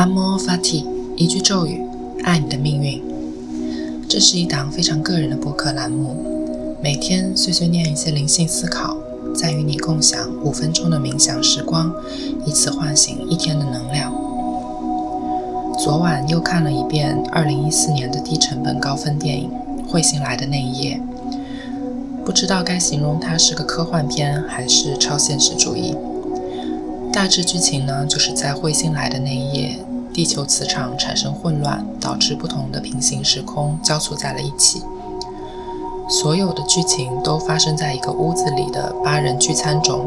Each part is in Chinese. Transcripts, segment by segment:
阿莫法提，一句咒语，爱你的命运。这是一档非常个人的播客栏目，每天碎碎念一些灵性思考，再与你共享五分钟的冥想时光，以此唤醒一天的能量。昨晚又看了一遍2014年的低成本高分电影《彗星来的那一夜》，不知道该形容它是个科幻片还是超现实主义。大致剧情呢，就是在彗星来的那一夜，地球磁场产生混乱，导致不同的平行时空交错在了一起。所有的剧情都发生在一个屋子里的八人聚餐中，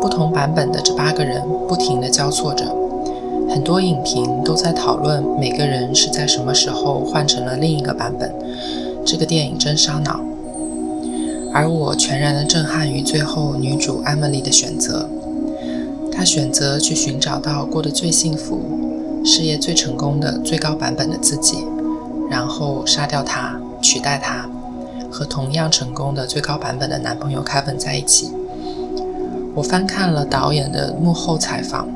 不同版本的这八个人不停地交错着。很多影评都在讨论每个人是在什么时候换成了另一个版本。这个电影真烧脑。而我全然的震撼于最后女主艾米丽的选择。她选择去寻找到过得最幸福、事业最成功的最高版本的自己，然后杀掉他，取代他，和同样成功的最高版本的男朋友 Kevin 在一起。我翻看了导演的幕后采访，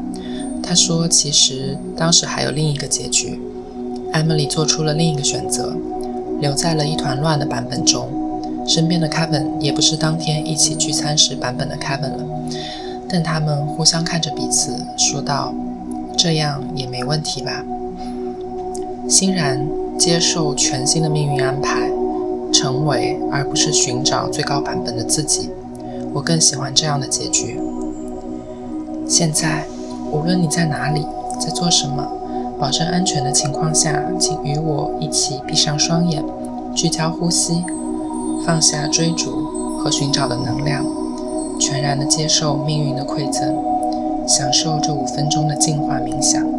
他说其实当时还有另一个结局，Emily 做出了另一个选择，留在了一团乱的版本中，身边的 Kevin 也不是当天一起聚餐时版本的 Kevin 了。但他们互相看着彼此，说道：“这样也没问题吧？”欣然接受全新的命运安排，成为而不是寻找最高版本的自己。我更喜欢这样的结局。现在，无论你在哪里，在做什么，保证安全的情况下，请与我一起闭上双眼，聚焦呼吸，放下追逐和寻找的能量。全然的接受命运的馈赠，享受这五分钟的净化冥想。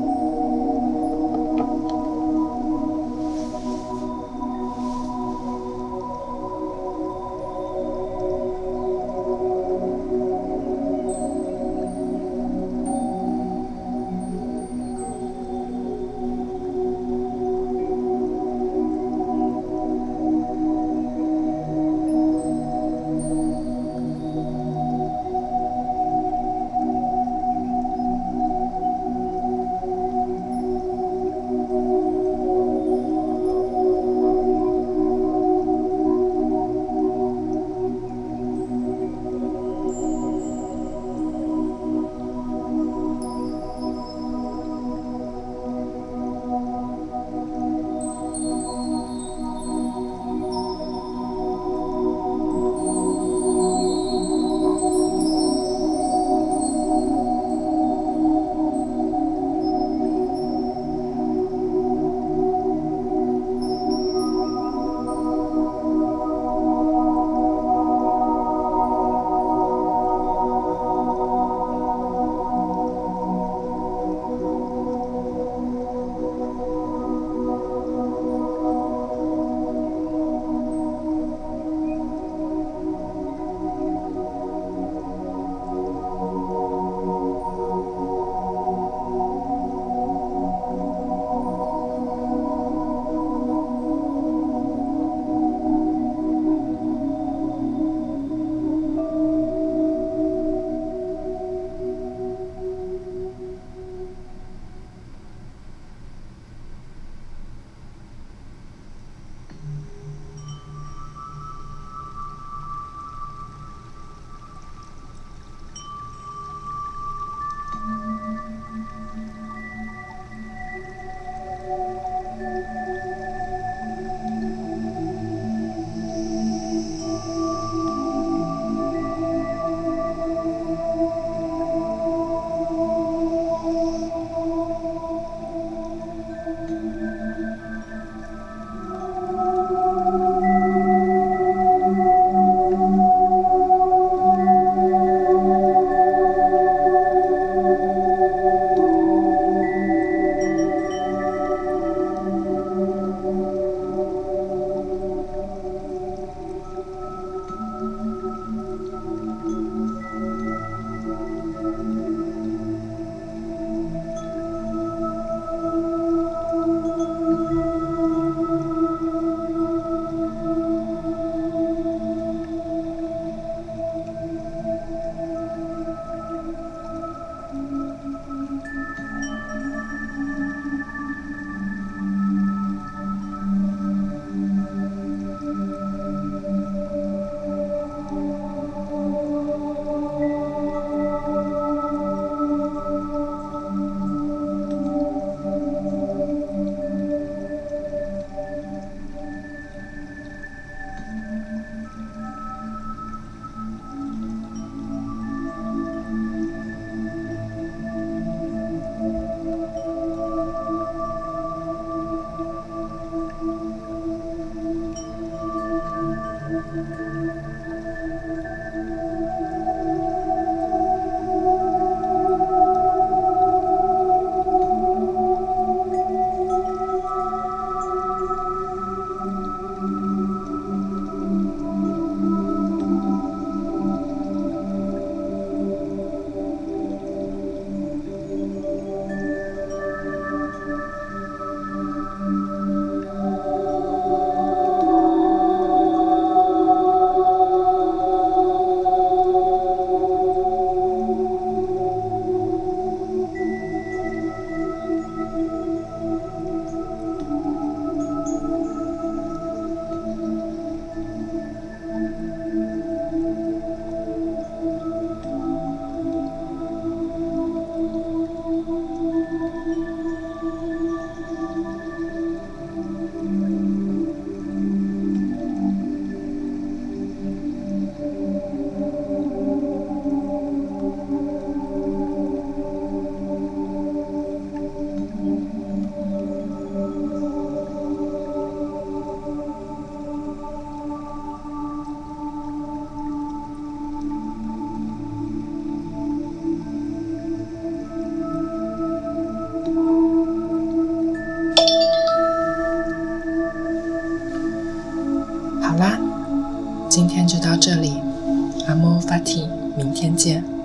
天见。